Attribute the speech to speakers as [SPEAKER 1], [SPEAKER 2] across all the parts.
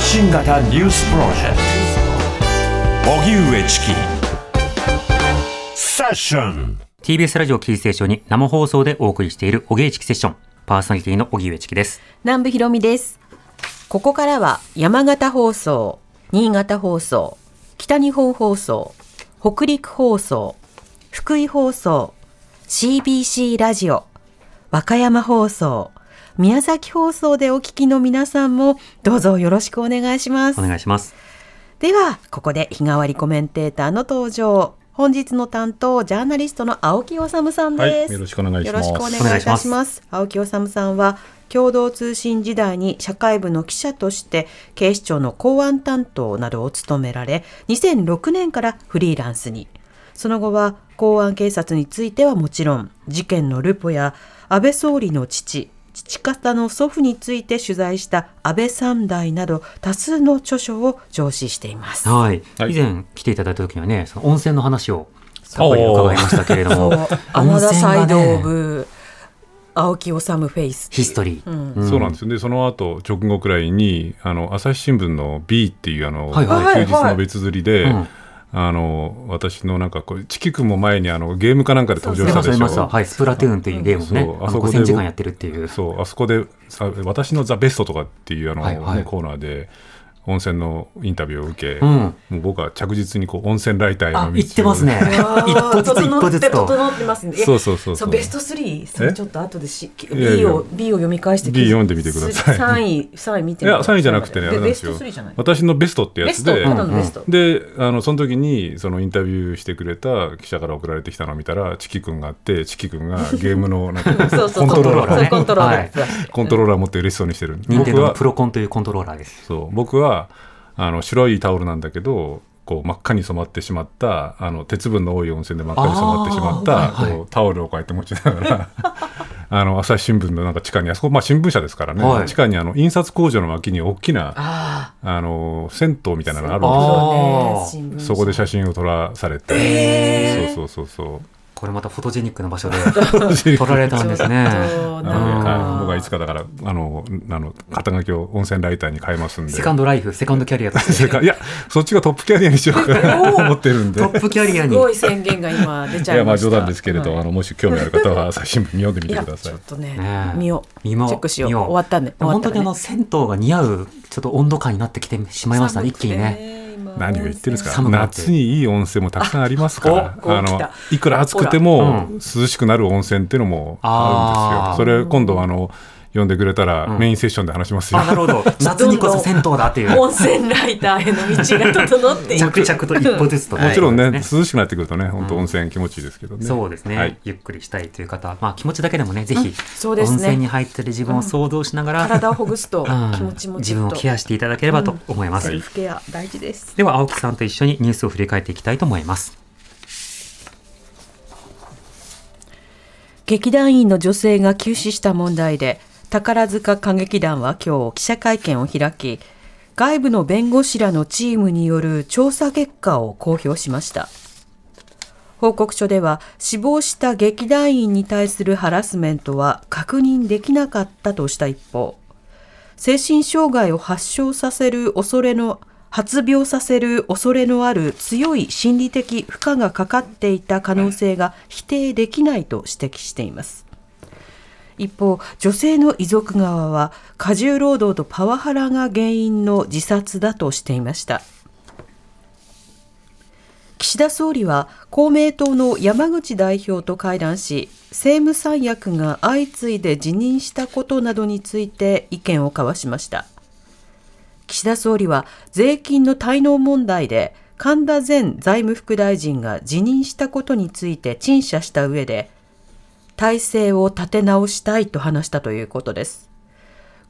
[SPEAKER 1] 発信型ニュースプロジェクト荻上チキセッション
[SPEAKER 2] TBS ラジオキーステーションに生放送でお送りしているおげいちきセッション。パーソナリティの荻上チキです。
[SPEAKER 3] 南部ひろみです。ここからは山形放送、新潟放送、北日本放送、北陸放送、福井放送、CBC ラジオ、和歌山放送、宮崎放送でお聞きの皆さんもどうぞよろしくお願いします
[SPEAKER 2] お。願いします。
[SPEAKER 3] では、ここで日替わりコメンテーターの登場。本日の担当、ジャーナリストの青木治さんです、
[SPEAKER 4] はいよろしくお願いします
[SPEAKER 3] よろしくお願いいたします。青木治さんは、共同通信時代に社会部の記者として、警視庁の公安担当などを務められ、2006年からフリーランスに。その後は、公安警察についてはもちろん、事件のルポや安倍総理の父、父方の祖父について取材した安倍三代など多数の著書を上司しています。
[SPEAKER 2] はい。
[SPEAKER 4] はい。
[SPEAKER 2] 以前来ていただいた時にはね、その温泉の話をたっぷり伺いましたけれども、
[SPEAKER 3] 天田サイド
[SPEAKER 2] ね。
[SPEAKER 3] オブ青木治フェイス
[SPEAKER 2] ヒストリー。
[SPEAKER 4] そうなんですよ。でその後直後くらいにあの朝日新聞の B っていうあの、
[SPEAKER 2] はいはい。
[SPEAKER 4] 休日の別釣りで、
[SPEAKER 2] うん
[SPEAKER 4] あの私のなんかこうチキ君も前にあのゲームかなんかで登場したでし
[SPEAKER 2] 出ました。
[SPEAKER 4] ょ
[SPEAKER 2] はい。スプラトゥーンというゲームをね、あの
[SPEAKER 4] そうあそこで
[SPEAKER 2] 5000時間やってるっていう。
[SPEAKER 4] そうあそこでさ私のザ・ベストとかっていうあの、
[SPEAKER 2] はいはい
[SPEAKER 4] ねコーナーで温泉のインタビューを受け、
[SPEAKER 2] うん。
[SPEAKER 4] もう僕は着実にこう温泉ライターへの
[SPEAKER 2] あ、
[SPEAKER 4] 道を
[SPEAKER 2] 言ってますね。一歩ずつ一歩ずつと。
[SPEAKER 3] 整ってますね。
[SPEAKER 4] そうそうそうそう。
[SPEAKER 3] ベスト3それちょっと後でし
[SPEAKER 4] いやい
[SPEAKER 3] B
[SPEAKER 4] や
[SPEAKER 3] を B を読み返して
[SPEAKER 4] B 読んでみてください。
[SPEAKER 3] 3位3位見て
[SPEAKER 4] い。や3位じゃなくてねあれなん
[SPEAKER 3] ベスト
[SPEAKER 4] ですよ
[SPEAKER 3] 3じゃない？
[SPEAKER 4] 私のベストってや
[SPEAKER 3] ベスト
[SPEAKER 4] つで
[SPEAKER 3] ただのベスト。
[SPEAKER 4] であのその時にそのインタビューしてくれた記者から送られてきたのを見たらチキ君があってチキ君がゲームのなんか
[SPEAKER 3] そうそう
[SPEAKER 4] コントローラーね。
[SPEAKER 3] コントローラ
[SPEAKER 2] はい
[SPEAKER 3] ー
[SPEAKER 4] コントローラー持って嬉しそうにしてる。
[SPEAKER 2] 任天堂の
[SPEAKER 4] 僕は
[SPEAKER 2] プロコンというコントローラーです。
[SPEAKER 4] そう。僕はあの白いタオルなんだけどこう真っ赤に染まってしまったあの鉄分の多い温泉で真っ赤に染まってしまった
[SPEAKER 2] あーはいはい。
[SPEAKER 4] こうタオルをこうやって持ちながら あの朝日新聞のなんか地下にあそこ、まあ、新聞社ですからね、
[SPEAKER 2] はい。
[SPEAKER 4] 地下にあの印刷工場の脇に大きな
[SPEAKER 3] あ
[SPEAKER 4] あの銭湯みたいなのがあるん
[SPEAKER 3] あ
[SPEAKER 4] ですよ。
[SPEAKER 3] ね
[SPEAKER 4] そこで写真を撮らされて、そうそうそうそう
[SPEAKER 2] これまたフォトジェニックな場所で 撮られたんですね。
[SPEAKER 4] 僕はいつかだからあのあの肩書きを温泉ライターに変えますんで。
[SPEAKER 2] セカンドライフ、セカンドキャリアとして。
[SPEAKER 4] いやそっちがトップキャリアにしようかな。と思ってるんで
[SPEAKER 2] トップキャリアに。
[SPEAKER 3] すごい宣言が今出ちゃいました。
[SPEAKER 4] いやまあ冗談ですけれど、
[SPEAKER 3] はい。
[SPEAKER 4] あのもし興味ある方は朝日新聞読んでみてください。
[SPEAKER 3] ちょっとね見よう。
[SPEAKER 2] 見よう。
[SPEAKER 3] チェックしよう。終わったね。
[SPEAKER 2] でも本当にあの銭湯が似合うちょっと温度感になってきてしまいましたね、一気にね。
[SPEAKER 4] 何を言ってるんですか？夏にいい温泉もたくさんありますから。あのいくら暑くても涼しくなる温泉っていうのもあるんですよ、それ今度あの呼んでくれたらメインセッションで話しますよ、
[SPEAKER 2] あ、なるほど。夏にこそ銭湯だっていう。
[SPEAKER 3] 温泉ライターへの道が整っていく。
[SPEAKER 2] 着々と一歩ずつと。
[SPEAKER 4] もちろんね、
[SPEAKER 2] はい
[SPEAKER 4] 涼しくなってくるとね本当温泉気持ちいいですけどね、
[SPEAKER 2] そうですね、
[SPEAKER 4] はい。
[SPEAKER 2] ゆっくりしたいという方は、まあ、気持ちだけでもね、ぜひ、
[SPEAKER 3] そうですね。
[SPEAKER 2] 温泉に入ってる自分を想像しながら、
[SPEAKER 3] 体をほぐすと
[SPEAKER 2] うん。
[SPEAKER 3] 気持ちも
[SPEAKER 2] 自分をケアしていただければと思います。
[SPEAKER 3] セルフケア大事です。
[SPEAKER 2] では、青木さんと一緒にニュースを振り返っていきたいと思います。
[SPEAKER 3] 劇団員の女性が急死した問題で宝塚歌劇団は今日記者会見を開き外部の弁護士らのチームによる調査結果を公表しました。報告書では死亡した劇団員に対するハラスメントは確認できなかったとした一方精神障害を発症させる恐れの発病させる恐れのある強い心理的負荷がかかっていた可能性が否定できないと指摘しています。一方女性の遺族側は過重労働とパワハラが原因の自殺だとしていました。岸田総理は公明党の山口代表と会談し政務三役が相次いで辞任したことなどについて意見を交わしました。岸田総理は税金の滞納問題で神田前財務副大臣が辞任したことについて陳謝した上で体制を立て直したいと話したということです。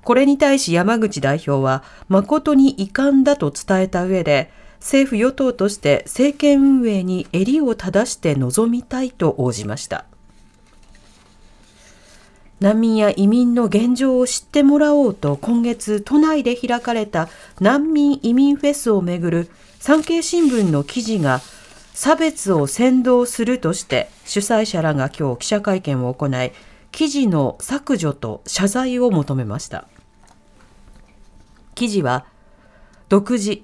[SPEAKER 3] これに対し山口代表は誠に遺憾だと伝えた上で政府与党として政権運営に襟を正して臨みたいと応じました。難民や移民の現状を知ってもらおうと今月都内で開かれた難民移民フェスをめぐる産経新聞の記事が差別を扇動するとして主催者らが今日記者会見を行い記事の削除と謝罪を求めました。記事は独自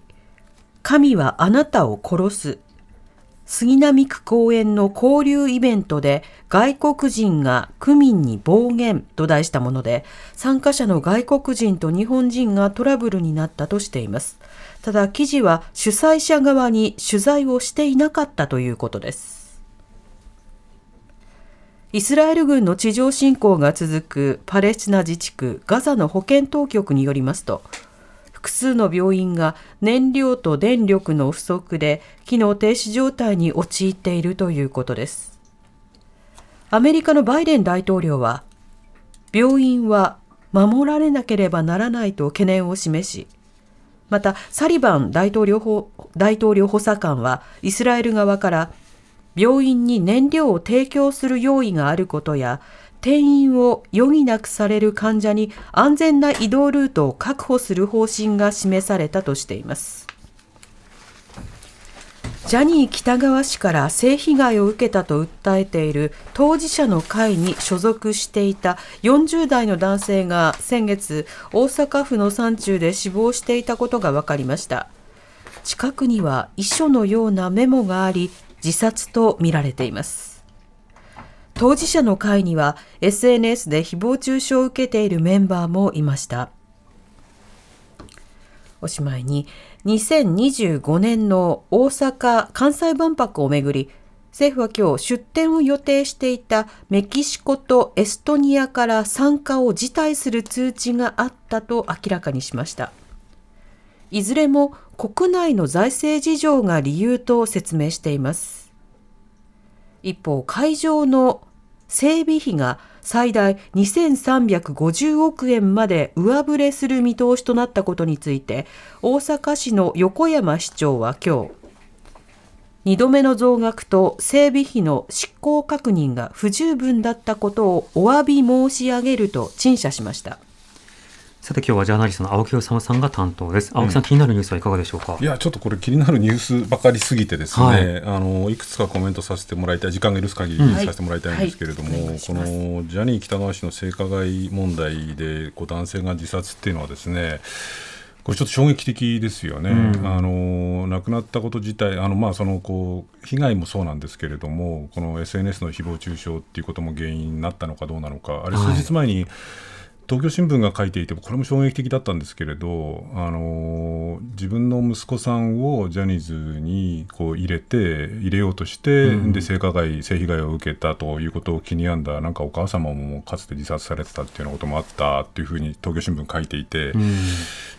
[SPEAKER 3] 神はあなたを殺す杉並区公園の交流イベントで外国人が区民に暴言と題したもので参加者の外国人と日本人がトラブルになったとしています。ただ記事は主催者側に取材をしていなかったということですイスラエル軍の地上侵攻が続くパレスチナ自治区ガザの保健当局によりますと複数の病院が燃料と電力の不足で機能停止状態に陥っているということです。アメリカのバイデン大統領は、病院は守られなければならないと懸念を示し、またサリバン大統領補大統領補佐官はイスラエル側から病院に燃料を提供する用意があることや転院を余儀なくされる患者に安全な移動ルートを確保する方針が示されたとしています。ジャニー喜多川氏から性被害を受けたと訴えている当事者の会に所属していた40代の男性が先月大阪府の山中で死亡していたことが分かりました。近くには遺書のようなメモがあり自殺とみられています。当事者の会には SNS で誹謗中傷を受けているメンバーもいました。おしまいに2025年の大阪・関西万博をめぐり政府は今日出展を予定していたメキシコとエストニアから参加を辞退する通知があったと明らかにしました。いずれも国内の財政事情が理由と説明しています。一方会場の整備費が最大2350億円まで上振れする見通しとなったことについて大阪市の横山市長は今日2度目の増額と整備費の執行確認が不十分だったことをお詫び申し上げると陳謝しました。
[SPEAKER 2] さて今日はジャーナリストの青木治さんが担当です。青木さん、気になるニュースはいかがでしょうか？
[SPEAKER 4] いやちょっとこれ気になるニュースばかりすぎてですね、
[SPEAKER 2] はい。
[SPEAKER 4] あのいくつかコメントさせてもらいたい時間が許す。限りさせてもらいたいんですけれども、
[SPEAKER 3] はい。はい
[SPEAKER 4] このジャニー喜多川氏の性加害問題でこう男性が自殺っていうのはですねこれちょっと衝撃的ですよね、
[SPEAKER 2] うん。
[SPEAKER 4] あの亡くなったこと自体あの、まあ、そのこう被害もそうなんですけれどもこの SNS の誹謗中傷っていうことも原因になったのかどうなのかあれ数日前に、東京新聞が書いていてこれも衝撃的だったんですけれど、あの自分の息子さんをジャニーズにこう入れて入れようとして、
[SPEAKER 2] うん
[SPEAKER 4] で性加害性被害を受けたということを気に病んだなんかお母様もかつて自殺されてたっていうようなこともあったっていうふうに東京新聞書いていて、
[SPEAKER 2] うん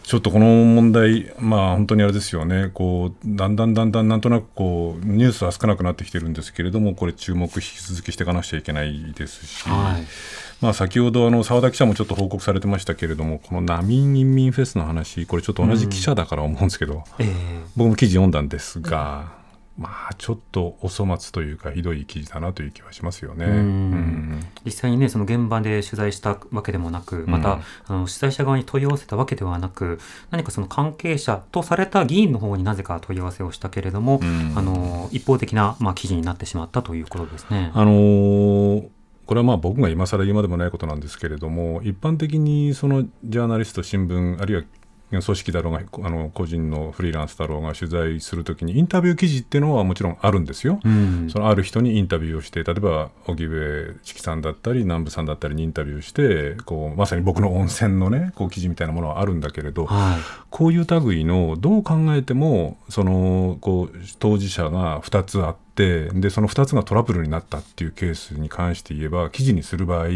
[SPEAKER 4] ちょっとこの問題、まあ、本当にあれですよねこうだんだんだんだんなんとなくこうニュースは少なくなってきてるんですけれどもこれ注目引き続きしていかなくちゃいけないですし。
[SPEAKER 2] はい
[SPEAKER 4] まあ、先ほどあの澤田記者もちょっと報告されてましたけれどもこの難民移民フェスの話これちょっと同じ記者だから思うんですけど、
[SPEAKER 2] えー
[SPEAKER 4] 僕も記事読んだんですが、まあちょっとお粗末というかひどい記事だなという気はしますよね。
[SPEAKER 2] うん。
[SPEAKER 4] うん。
[SPEAKER 2] 実際にねその現場で取材したわけでもなくまた、
[SPEAKER 4] うん
[SPEAKER 2] あの主催者側に問い合わせたわけではなく何かその関係者とされた議員の方になぜか問い合わせをしたけれども、
[SPEAKER 4] うん。
[SPEAKER 2] あの一方的な、まあ、記事になってしまったということですね。
[SPEAKER 4] あのーこれはまあ僕が今更言うまでもないことなんですけれども一般的にそのジャーナリスト新聞あるいは組織だろうがあの個人のフリーランスだろうが取材するときにインタビュー記事っていうのはもちろんあるんですよ。
[SPEAKER 2] うん
[SPEAKER 4] そのある人にインタビューをして例えば荻上チキさんだったり南部さんだったりにインタビューしてこうまさに僕の温泉のねこう記事みたいなものはあるんだけれど
[SPEAKER 2] はい
[SPEAKER 4] こういう類のどう考えてもそのこう当事者が2つあってでその2つがトラブルになったっていうケースに関して言えば記事にする場合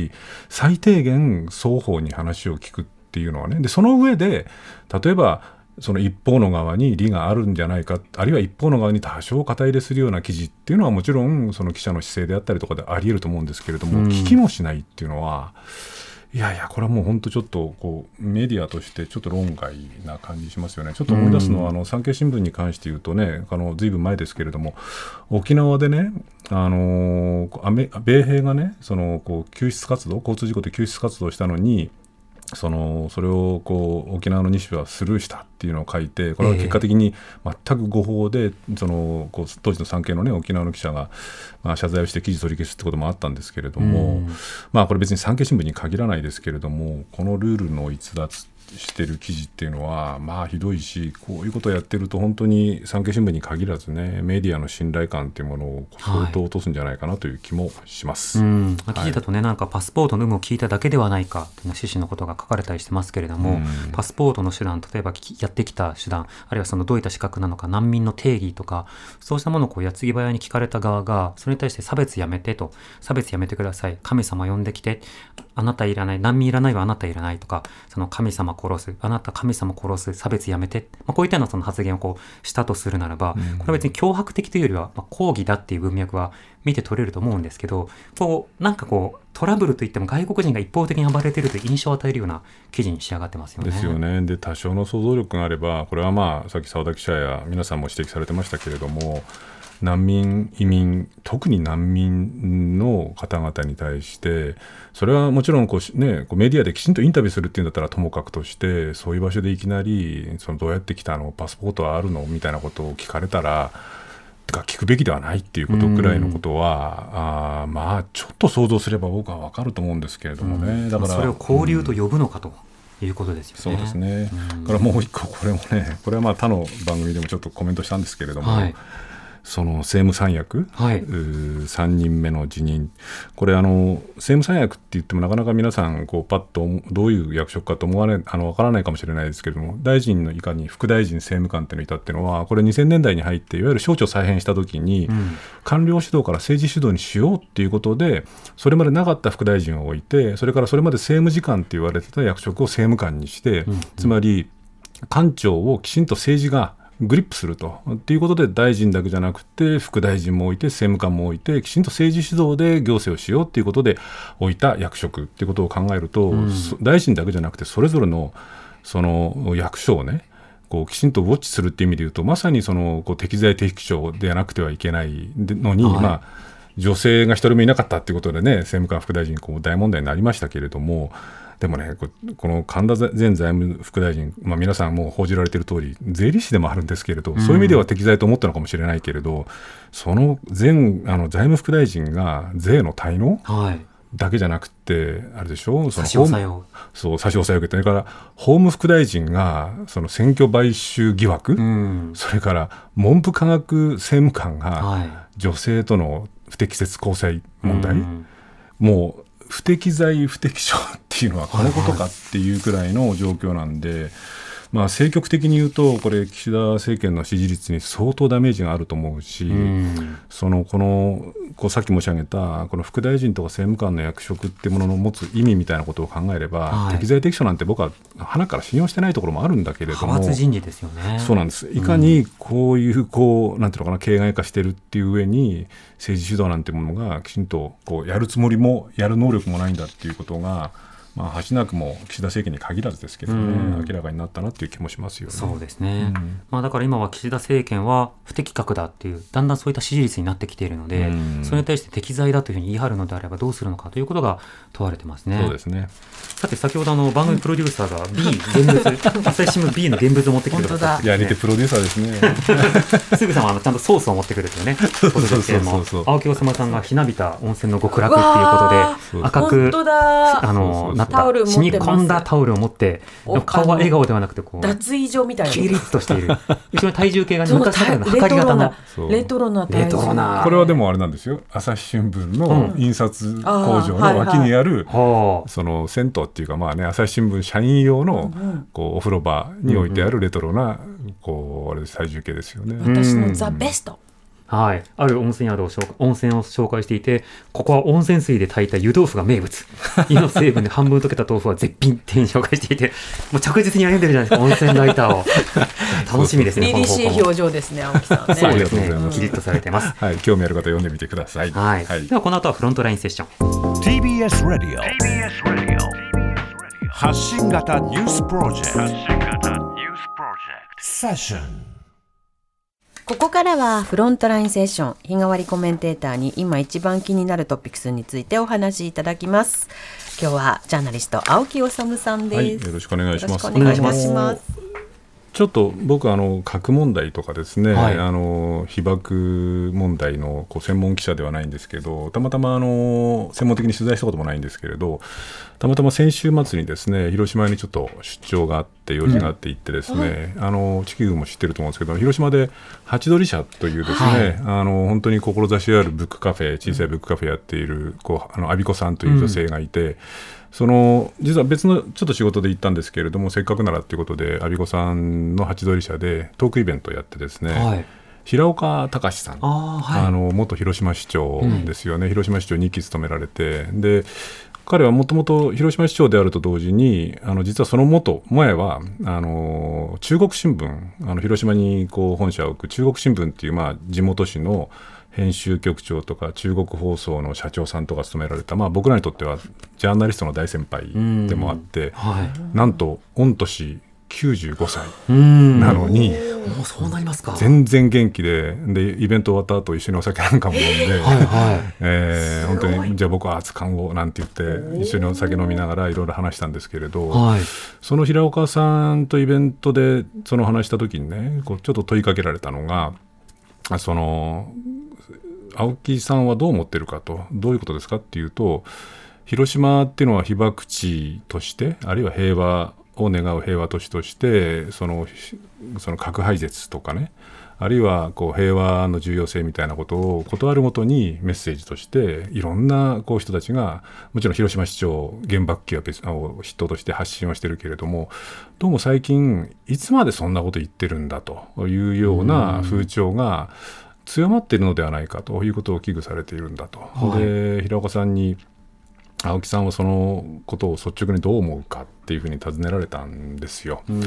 [SPEAKER 4] 最低限双方に話を聞くっていうのはねでその上で例えばその一方の側に利があるんじゃないかあるいは一方の側に多少肩入れするような記事っていうのはもちろんその記者の姿勢であったりとかであり得ると思うんですけれども、
[SPEAKER 2] うん。
[SPEAKER 4] 聞きもしないっていうのはいやいやこれはもう本当ちょっとこうメディアとしてちょっと論外な感じしますよね。ちょっと思い出すのは、あの産経新聞に関して言うとねあのずいぶん前ですけれども沖縄でねあの米兵がねそのこう救出活動交通事故で救出活動をしたのにそのそれをこう沖縄の西部はスルーしたっていうのを書いてこれは結果的に全く誤報で、そのこう当時の産経の、ね、沖縄の記者が、まあ、謝罪をして記事取り消すってこともあったんですけれども、
[SPEAKER 2] うん。
[SPEAKER 4] まあ、これ別に産経新聞に限らないですけれどもこのルールの逸脱してる記事っていうのはまあひどいしこういうことをやってると本当に産経新聞に限らずねメディアの信頼感っていうものを相当落とすんじゃないかなという気もします。
[SPEAKER 2] うん、まあ記事だとね、なんかパスポートの有無を聞いただけではないかという趣旨のことが書かれたりしてますけれども、
[SPEAKER 4] うん。
[SPEAKER 2] パスポートの手段、例えばきやってきた手段、あるいはそのどういった資格なのか、難民の定義とか、そうしたものをこう矢継ぎ早に聞かれた側が、それに対して差別やめてと、差別やめてください、神様呼んできて、あなたいらない、難民いらないはあなたいらないとか、その神様殺す、あなた神様殺す、差別やめて、まあ、こういったようなその発言をこうしたとするならば、これは別に脅迫的というよりは、まあ、抗議だっていう文脈は見て取れると思うんですけど、こう、なんかこう、トラブルといっても外国人が一方的に暴れているという印象を与えるような記事に仕上がってますよね。
[SPEAKER 4] ですよね。で多少の想像力があればこれはまあさっき澤田記者や皆さんも指摘されてましたけれども難民移民特に難民の方々に対してそれはもちろんこうし、ね、こうメディアできちんとインタビューするっていうんだったらともかくとしてそういう場所でいきなりそのどうやって来たのパスポートはあるのみたいなことを聞かれたら。てか聞くべきではないっていうことぐらいのことは、あーまあちょっと想像すれば僕は分かると思うんですけれどもね、だから
[SPEAKER 2] それを交流と呼ぶのかということですよね。
[SPEAKER 4] そうですね。
[SPEAKER 2] うん
[SPEAKER 4] からもう一個これもね、これはまあ他の番組でもちょっとコメントしたんですけれども、
[SPEAKER 2] はい
[SPEAKER 4] その政務三役、
[SPEAKER 2] はい。う
[SPEAKER 4] ー3人目の辞任、これあの、政務三役って言ってもなかなか皆さんこうパッとどういう役職かと思われあのわからないかもしれないですけれども、大臣の以下に副大臣、政務官っていうのがいたっていうのは、これ2000年代に入っていわゆる省庁再編した時に、
[SPEAKER 2] うん。
[SPEAKER 4] 官僚主導から政治主導にしようっていうことで、それまでなかった副大臣を置いて、それからそれまで政務次官って言われてた役職を政務官にして、
[SPEAKER 2] うん。
[SPEAKER 4] つまり官庁をきちんと政治がグリップすると。っていうことで大臣だけじゃなくて副大臣も置いて政務官も置いてきちんと政治主導で行政をしようっていうことで置いた役職っていうことを考えると、
[SPEAKER 2] うん
[SPEAKER 4] そ大臣だけじゃなくてそれぞれのその役所をねこうきちんとウォッチするっていう意味で言うとまさにそのこう適材適所ではなくてはいけないのに、
[SPEAKER 2] はい
[SPEAKER 4] まあ女性が一人もいなかったっていうことでね政務官副大臣こう大問題になりましたけれどもでもねここの神田前財務副大臣、まあ、皆さんもう報じられている通り税理士でもあるんですけれど、そういう意味では適材と思ったのかもしれないけれどその前あの財務副大臣が税の滞納
[SPEAKER 2] はい。
[SPEAKER 4] だけじゃなくてあれでしょ？その
[SPEAKER 2] 差し押さえを。
[SPEAKER 4] そう差し押さえを受けてそれから法務副大臣がその選挙買収疑惑、
[SPEAKER 2] うん。
[SPEAKER 4] それから文部科学政務官が
[SPEAKER 2] はい。
[SPEAKER 4] 女性との不適切交際問題、
[SPEAKER 2] うん
[SPEAKER 4] もう不適材不適所っていうのはこのことかっていうくらいの状況なんで、まあ、政局的に言うとこれ岸田政権の支持率に相当ダメージがあると思うし、
[SPEAKER 2] うん。
[SPEAKER 4] そのこのこうさっき申し上げたこの副大臣とか政務官の役職ってものの持つ意味みたいなことを考えれば、
[SPEAKER 2] はい。
[SPEAKER 4] 適材適所なんて僕は鼻から信用してないところもあるんだけれども
[SPEAKER 2] 派閥人事ですよね。
[SPEAKER 4] そうなんです。いかにこういうこうなんていうのかな形骸化してるっていう上に政治主導なんてものがきちんとこうやるつもりもやる能力もないんだっていうことが、まあ、恥なくも岸田政権に限らずですけどね、
[SPEAKER 2] うん。
[SPEAKER 4] 明らかになったなっていう気もしますよね。
[SPEAKER 2] そうですね、
[SPEAKER 4] うん。
[SPEAKER 2] まあ、だから今は岸田政権は不適格だっていうだんだんそういった支持率になってきているので、
[SPEAKER 4] うん。
[SPEAKER 2] それに対して適材だというふうに言い張るのであればどうするのかということが問われてますね。
[SPEAKER 4] そうですね。
[SPEAKER 2] さて先ほどあの番組プロデューサーが B 現物朝日新聞 B の現物を持ってきてくださって
[SPEAKER 4] いや似てプロデューサーですね。
[SPEAKER 2] すぐさまあのちゃんとソースを持ってくるというね。ことですけれども
[SPEAKER 4] そう。そうそう
[SPEAKER 2] 青木治さんがひなびた温泉の極楽っていう
[SPEAKER 3] わ
[SPEAKER 2] ことで赤く
[SPEAKER 3] 本当だ。
[SPEAKER 2] あの
[SPEAKER 4] そうそうそう
[SPEAKER 2] なった。染み込んだタオルを持って
[SPEAKER 3] お
[SPEAKER 2] 顔は笑顔ではなくてこう
[SPEAKER 3] 脱衣所みたいな。
[SPEAKER 2] キリッとしている。後ろに体重計が昔ながらの
[SPEAKER 3] レ
[SPEAKER 2] 測り型の。
[SPEAKER 3] トロな
[SPEAKER 4] そう。
[SPEAKER 3] レトロな体重。
[SPEAKER 2] レトロな。
[SPEAKER 4] これはでもあれなんですよ。朝日新聞の印刷工場の脇にある、
[SPEAKER 2] はあ。
[SPEAKER 4] その銭湯っていうかまあね朝日新聞社員用のこうお風呂場に置いてあるレトロなこうあれ体重計ですよね。
[SPEAKER 3] 私のザ・ベスト
[SPEAKER 2] はい、ある温泉宿を紹介温泉を紹介していてここは温泉水で炊いた湯豆腐が名物。湯の成分で半分溶けた豆腐は絶品っていうふうに紹介していてもう着実に歩んでるじゃないですか温泉ライターを。楽しみですね
[SPEAKER 3] 凛々しい
[SPEAKER 2] この方向も
[SPEAKER 3] 表情ですね青木さんね。
[SPEAKER 2] そうですね。キリッとされてます。
[SPEAKER 4] はい、興味ある方読んでみてください。
[SPEAKER 2] はい、
[SPEAKER 4] はい。
[SPEAKER 2] ではこの後はフロントラインセッション。
[SPEAKER 1] TBS Radio 発信型ニュースプロジェクト。セッション
[SPEAKER 3] ここからはフロントラインセッション日替わりコメンテーターに今一番気になるトピックスについてお話しいただきます。今日はジャーナリスト青木治さんです、
[SPEAKER 4] はい、よろしくお願いします。
[SPEAKER 3] よろしくお願いします
[SPEAKER 4] ちょっと僕あの核問題とかですね、
[SPEAKER 2] はい。
[SPEAKER 4] あの被爆問題のこう専門記者ではないんですけどたまたまあの専門的に取材したこともないんですけれどたまたま先週末にですね広島にちょっと出張があって用事があって行ってですね、あの地球も知ってると思うんですけど広島でハチドリ社というですね、あの本当に志あるブックカフェ小さいブックカフェやっているこうあの阿比子さんという女性がいて、その実は別のちょっと仕事で行ったんですけれどもせっかくならっていうことで阿比子さんのハチドリ社でトークイベントをやってですね、
[SPEAKER 2] はい。
[SPEAKER 4] 平岡隆さん
[SPEAKER 2] ああ、はい。
[SPEAKER 4] あの元広島市長ですよね、広島市長2期務められてで彼はもともと広島市長であると同時にあの実はその元前はあの中国新聞あの広島にこう本社を置く中国新聞っていう、まあ、地元紙の編集局長とか中国放送の社長さんとか務められた、まあ、僕らにとってはジャーナリストの大先輩でもあって
[SPEAKER 2] はい。
[SPEAKER 4] なんと御年95歳
[SPEAKER 2] うん。
[SPEAKER 4] なのに。
[SPEAKER 2] もうそうなりますか。
[SPEAKER 4] 全然元気ででイベント終わった後一緒にお酒なんかも飲んで、
[SPEAKER 2] はいはい。
[SPEAKER 4] えー本当にじゃあ僕は熱燗をなんて言って一緒にお酒飲みながらいろいろ話したんですけれど、
[SPEAKER 2] はい。
[SPEAKER 4] その平岡さんとイベントでその話した時にねこうちょっと問いかけられたのがあその青木さんはどう思ってるかとどういうことですかっていうと広島っていうのは被爆地としてあるいは平和を願う平和都市としてそのその核廃絶とかねあるいはこう平和の重要性みたいなことを断るごとにメッセージとしていろんなこう人たちがもちろん広島市長原爆機は別を筆頭として発信をしてるけれどもどうも最近いつまでそんなこと言ってるんだというような風潮が強まっているのではないかということを危惧されているんだと。
[SPEAKER 2] はい
[SPEAKER 4] で平岡さんに青木さんはそのことを率直にどう思うかっていうふうに尋ねられたんですよ。
[SPEAKER 2] うん。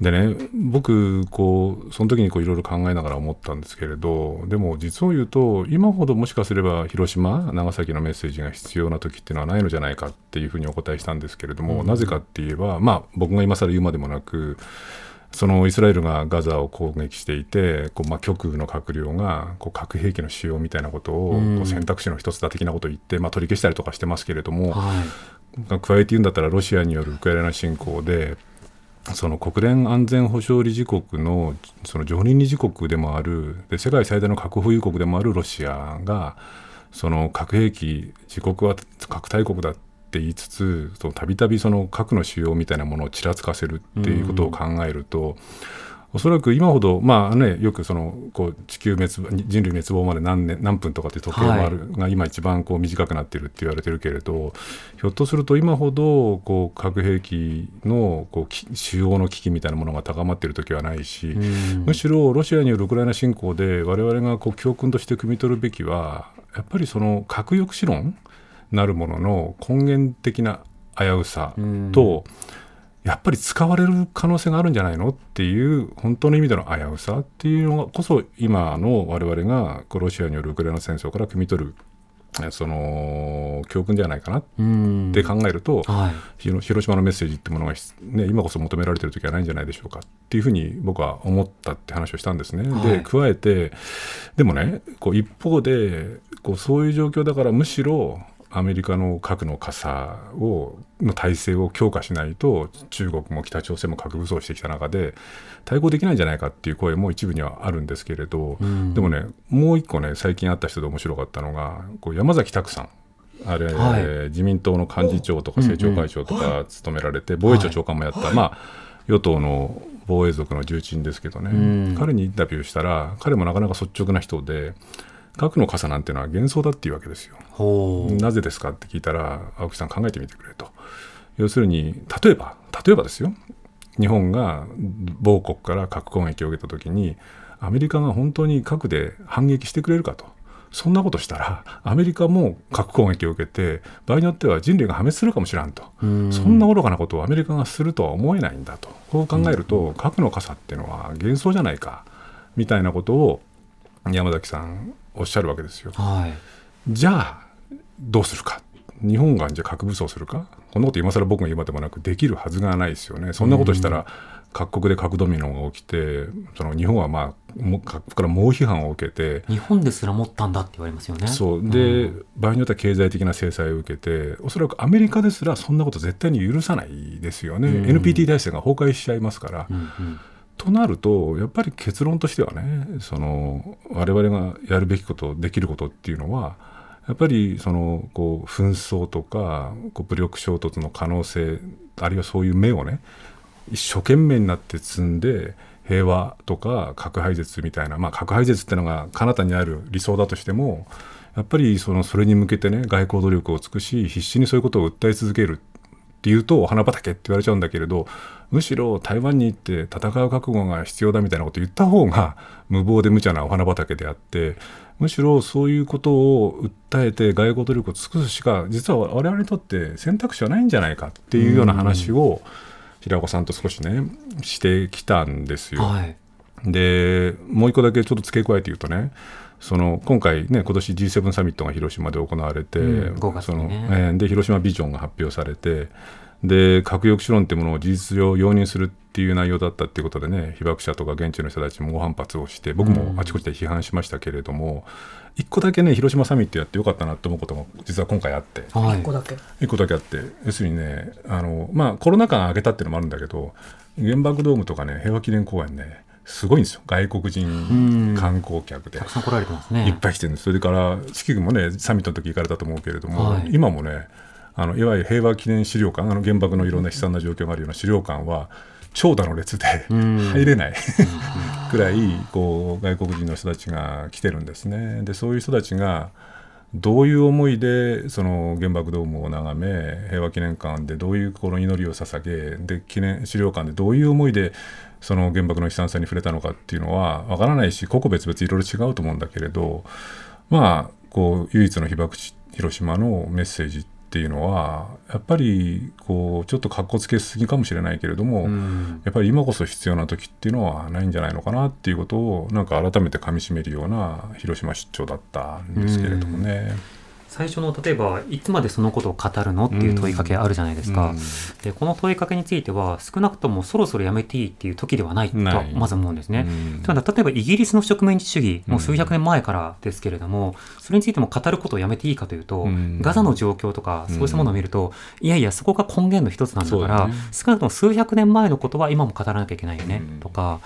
[SPEAKER 4] でね僕こうその時にこういろいろ考えながら思ったんですけれどでも実を言うと今ほどもしかすれば広島長崎のメッセージが必要な時っていうのはないのじゃないかっていうふうにお答えしたんですけれども、なぜかって言えばまあ僕が今更言うまでもなくそのイスラエルがガザを攻撃していてこう、まあ、極右の閣僚がこう核兵器の使用みたいなことを、
[SPEAKER 2] うん
[SPEAKER 4] こう選択肢の一つだ的なことを言って、まあ、取り消したりとかしてますけれども、
[SPEAKER 2] はい。
[SPEAKER 4] 加えて言うんだったらロシアによるウクライナ侵攻でその国連安全保障理事国のその常任理事国でもあるで世界最大の核保有国でもあるロシアがその核兵器自国は核大国だって言いつつそのたびたびその核の使用みたいなものをちらつかせるっていうことを考えると、おそらく今ほど、まあね、よくそのこう地球滅亡人類滅亡まで何年何分とかっていう時計もある、が今一番こう短くなってるって言われてるけれどひょっとすると今ほどこう核兵器のこうき使用の危機みたいなものが高まっている時はないし、
[SPEAKER 2] うん。
[SPEAKER 4] むしろロシアによるウクライナ侵攻で我々がこう教訓として汲み取るべきはやっぱりその核抑止論なるものの根源的な危うさ
[SPEAKER 2] うん
[SPEAKER 4] と、やっぱり使われる可能性があるんじゃないのっていう本当の意味での危うさっていうのがこそ今の我々がロシアによるウクライナ戦争から汲み取るえその教訓ではないかなっ
[SPEAKER 2] うん。
[SPEAKER 4] て考えると、
[SPEAKER 2] はい。
[SPEAKER 4] 広広島のメッセージってものが、ね、今こそ求められてる時はないんじゃないでしょうかっていうふうに僕は思ったって話をしたんですね。
[SPEAKER 2] はい
[SPEAKER 4] で加えてでもねこう一方でこうそういう状況だからむしろアメリカの核の傘をの体制を強化しないと中国も北朝鮮も核武装してきた中で対抗できないんじゃないかっていう声も一部にはあるんですけれど、
[SPEAKER 2] うん。
[SPEAKER 4] でもねもう一個ね最近会った人で面白かったのがこう山崎拓さん。あれ、
[SPEAKER 2] はい。
[SPEAKER 4] 自民党の幹事長とか政調会長とか務められて、防衛庁長官もやった、まあ、与党の防衛族の重鎮ですけどね、
[SPEAKER 2] うん。
[SPEAKER 4] 彼にインタビューしたら彼もなかなか率直な人で核の傘なんていうのは幻想だっていうわけですよ。なぜですかって聞いたら青木さん考えてみてくれと。要するに例えば例えばですよ。日本が某国から核攻撃を受けた時にアメリカが本当に核で反撃してくれるかと。そんなことしたらアメリカも核攻撃を受けて場合によっては人類が破滅するかもしれんと、
[SPEAKER 2] うん。
[SPEAKER 4] そんな愚かなことをアメリカがするとは思えないんだと。こう考えると、核の傘っていうのは幻想じゃないか。みたいなことを山崎さんおっしゃるわけですよ。
[SPEAKER 2] はい。
[SPEAKER 4] じゃあどうするか？日本がじゃあ核武装するか？こんなこと今更僕が言うまでもなくできるはずがないですよね。そんなことしたら各国で核ドミノが起きてその日本はまあもう各国から猛批判を受けて
[SPEAKER 2] 日本ですら持ったんだって言われますよね。
[SPEAKER 4] そう。で、
[SPEAKER 2] ん。
[SPEAKER 4] 場合によっては経済的な制裁を受けておそらくアメリカですらそんなこと絶対に許さないですよね、
[SPEAKER 2] うん。
[SPEAKER 4] NPT 体制が崩壊しちゃいますから、
[SPEAKER 2] うんうん
[SPEAKER 4] となるとやっぱり結論としてはねその我々がやるべきことできることっていうのはやっぱりそのこう紛争とかこう武力衝突の可能性あるいはそういう目をね一生懸命になって積んで平和とか核廃絶みたいな、まあ、核廃絶っていうのが彼方にある理想だとしてもやっぱりそのそれに向けてね外交努力を尽くし必死にそういうことを訴え続ける。っていうとお花畑って言われちゃうんだけれどむしろ台湾に行って戦う覚悟が必要だみたいなことを言った方が無謀で無茶なお花畑であってむしろそういうことを訴えて外交努力を尽くすしか実は我々にとって選択肢はないんじゃないかっていうような話を平岡さんと少しねしてきたんですよ。
[SPEAKER 2] はい
[SPEAKER 4] でもう一個だけちょっと付け加えて言うとねその今回ね今年 G7 サミットが広島で行われて、
[SPEAKER 2] うん5月
[SPEAKER 4] そのえーで広島ビジョンが発表されてで核抑止論っていうものを事実上容認するっていう内容だったっていうことでね被爆者とか現地の人たちも猛反発をして僕もあちこちで批判しましたけれども、一個だけね広島サミットやってよかったなと思うことが実は今回あって。
[SPEAKER 2] はい。
[SPEAKER 3] 一個だけ。
[SPEAKER 4] 一個だけあって。要するにねあの、まあ、コロナ禍が明けたっていうのもあるんだけど原爆ドームとかね平和記念公園ねすごいんですよ。外国人観光客で。
[SPEAKER 2] たくさん来られてますね。
[SPEAKER 4] いっぱい来てるんです。それから四季君もねサミットの時行かれたと思うけれども、
[SPEAKER 2] はい。
[SPEAKER 4] 今もねあのいわゆる平和記念資料館あの原爆のいろんな悲惨な状況があるような資料館は長蛇の列で入れない くらいこう外国人の人たちが来てるんですね。でそういう人たちがどういう思いでその原爆ドームを眺め平和記念館でどういうこの祈りを捧げで記念資料館でどういう思いでその原爆の悲惨さに触れたのかっていうのはわからないし個々別々いろいろ違うと思うんだけれどまあこう唯一の被爆地広島のメッセージっていうのはやっぱりこうちょっとかっこつけすぎかもしれないけれども、
[SPEAKER 2] うん
[SPEAKER 4] やっぱり今こそ必要な時っていうのはないんじゃないのかなっていうことをなんか改めてかみしめるような広島出張だったんですけれどもね。
[SPEAKER 2] 最初の例えばいつまでそのことを語るのっていう問いかけあるじゃないですか、
[SPEAKER 4] うん。
[SPEAKER 2] でこの問いかけについては少なくともそろそろやめていいっていう時ではないとまず思うんですね。
[SPEAKER 4] うん。
[SPEAKER 2] ただ例えばイギリスの植民地主義もう数百年前からですけれども、それについても語ることをやめていいかというと、
[SPEAKER 4] うん。
[SPEAKER 2] ガザの状況とかそうしたものを見ると、いやいやそこが根源の一つなんだから
[SPEAKER 4] ね。
[SPEAKER 2] 少なくとも数百年前のことは今も語らなきゃいけないよね、
[SPEAKER 4] うん
[SPEAKER 2] とか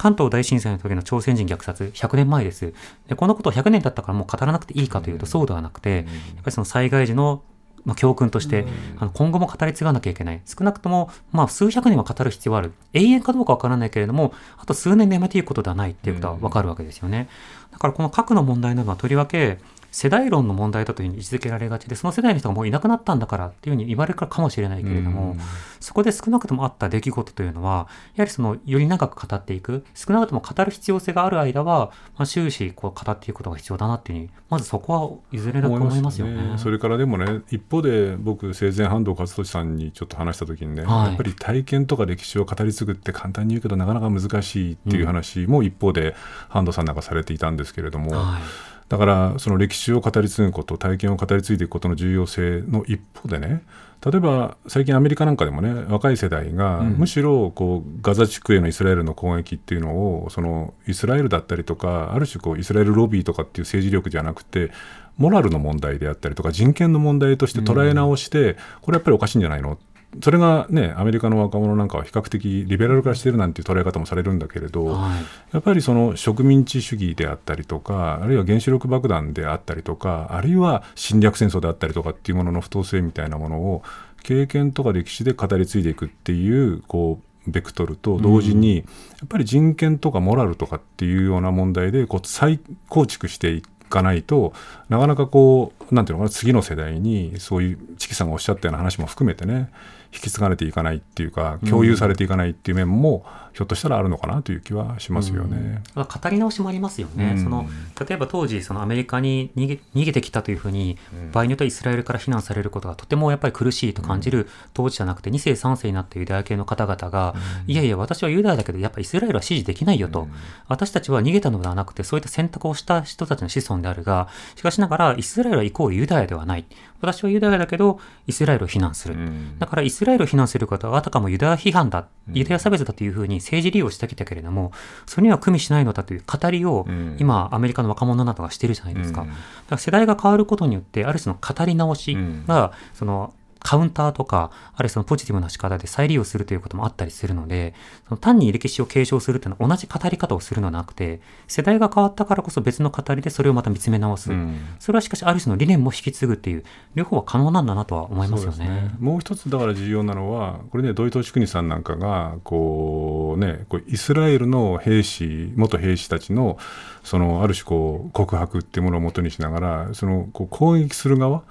[SPEAKER 2] 関東大震災の時の朝鮮人虐殺100年前ですでこのことを100年経ったからもう語らなくていいかというとそうではなくて、やっぱりその災害時のまあ、教訓として、あの今後も語り継がなきゃいけない。少なくとも、まあ、数百年は語る必要はある。永遠かどうかわからないけれども、あと数年でやめていくことではないっていうことはわかるわけですよね。だからこの核の問題などはとりわけ、世代論の問題だというふうに位置づけられがちで、その世代の人がもういなくなったんだからっていうふうに言われるかもしれないけれども、
[SPEAKER 4] うん。
[SPEAKER 2] そこで少なくともあった出来事というのは、やはりそのより長く語っていく、少なくとも語る必要性がある間は、まあ、終始こう語っていくことが必要だなっていうふうに、まずそこは譲れなく思いますよね。
[SPEAKER 4] それからでもね一方で僕生前半藤和俊さんにちょっと話した時にね、
[SPEAKER 2] はい。
[SPEAKER 4] やっぱり体験とか歴史を語り継ぐって簡単に言うけどなかなか難しいっていう話も一方で半藤さんなんかされていたんですけれども、
[SPEAKER 2] はい
[SPEAKER 4] だからその歴史を語り継ぐこと体験を語り継いでいくことの重要性の一方でね例えば最近アメリカなんかでもね若い世代が
[SPEAKER 2] うん。
[SPEAKER 4] むしろこうガザ地区へのイスラエルの攻撃っていうのをそのイスラエルだったりとかある種こうイスラエルロビーとかっていう政治力じゃなくてモラルの問題であったりとか人権の問題として捉え直して、これやっぱりおかしいんじゃないのそれがねアメリカの若者なんかは比較的リベラル化してるなんていう捉え方もされるんだけれど、
[SPEAKER 2] はい。
[SPEAKER 4] やっぱりその植民地主義であったりとかあるいは原子力爆弾であったりとかあるいは侵略戦争であったりとかっていうものの不当性みたいなものを経験とか歴史で語り継いでいくっていうこうベクトルと同時に、やっぱり人権とかモラルとかっていうような問題でこう再構築していかないとなかなかこうなんていうのかな次の世代にそういうチキさんがおっしゃったような話も含めてね引き継がれていかないっていうか共有されていかないっていう面も、ひょっとしたらあるのかなという気はしますよね。
[SPEAKER 2] まあ語り直しもありますよね、
[SPEAKER 4] うん。
[SPEAKER 2] その例えば当時そのアメリカに逃げ逃げてきたというふうに、場合によってはイスラエルから非難されることがとてもやっぱり苦しいと感じる当時じゃなくて2世3世になったユダヤ系の方々が、いやいや私はユダヤだけどやっぱりイスラエルは支持できないよと、私たちは逃げたのではなくてそういった選択をした人たちの子孫であるがしかしながらイスラエルはイコールユダヤではない。私はユダヤだけどイスラエルを非難する、
[SPEAKER 4] うん。
[SPEAKER 2] だからイスラエルを非難することはあたかもユダヤ批判だ、ユダヤ差別だというふうに政治利用してきたけれども、それには組みしないのだという語りを
[SPEAKER 4] うん。
[SPEAKER 2] 今、アメリカの若者などがしてるじゃないですか。
[SPEAKER 4] うん。
[SPEAKER 2] だから世代が変わることによって、ある種の語り直しが、そのカウンターとか、あるいはそのポジティブな仕方で再利用するということもあったりするので、その単に歴史を継承するっていうのは同じ語り方をするのではなくて、世代が変わったからこそ別の語りでそれをまた見つめ直す。
[SPEAKER 4] うん
[SPEAKER 2] それはしかしある種の理念も引き継ぐっていう、両方は可能なんだなとは思いますよ
[SPEAKER 4] そうです
[SPEAKER 2] ね。
[SPEAKER 4] もう一つだから重要なのはこれね土井敏邦さんなんかがこうねこうイスラエルの兵士元兵士たちのそのある種こう告白っていうものをもとにしながらそのこう攻撃する側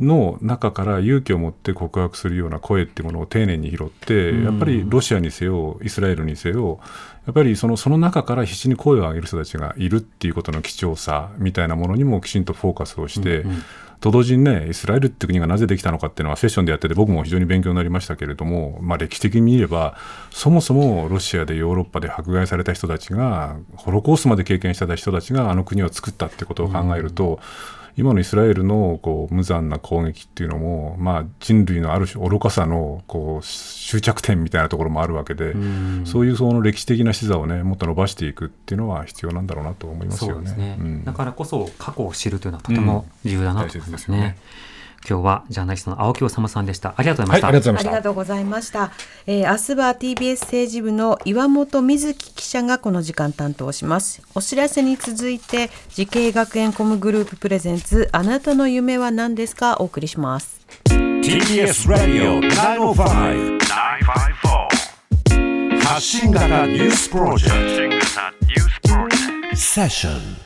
[SPEAKER 4] の中から勇気を持って告白するような声っていうものを丁寧に拾って、
[SPEAKER 2] うん。
[SPEAKER 4] やっぱりロシアにせよイスラエルにせよやっぱりそのその中から必死に声を上げる人たちがいるっていうことの貴重さみたいなものにもきちんとフォーカスをして、
[SPEAKER 2] うんうん。
[SPEAKER 4] と同時にね、イスラエルって国がなぜできたのかっていうのはセッションでやってて僕も非常に勉強になりましたけれども、まあ、歴史的に見ればそもそもロシアでヨーロッパで迫害された人たちがホロコーストまで経験した人たちがあの国を作ったってことを考えると、今のイスラエルのこう無残な攻撃っていうのも、まあ、人類のある種愚かさのこう終着点みたいなところもあるわけで、
[SPEAKER 2] うん。
[SPEAKER 4] そういうその歴史的な視座をねもっと伸ばしていくっていうのは必要なんだろうなと思いますよね。
[SPEAKER 2] ね、
[SPEAKER 4] うん。
[SPEAKER 2] だからこそ過去を知るというのはとても重要だなと思いますね。
[SPEAKER 4] うん
[SPEAKER 2] 今日はジャーナリストの青木治さんでした。ありがとうございま
[SPEAKER 4] はい、
[SPEAKER 2] した。
[SPEAKER 4] ありがとうございました
[SPEAKER 3] ありが。とうございました。えー明日は TBS 政治部の岩本瑞希記者がこの時間担当します。お知らせに続いて、滋慶学園 COM グループ presents、あなたの夢は何ですか？お送りします。
[SPEAKER 1] TBS radio 905
[SPEAKER 5] 954
[SPEAKER 1] 発信型ニュースプロジェク
[SPEAKER 5] 新型ニュースプロジェクト
[SPEAKER 1] トセッション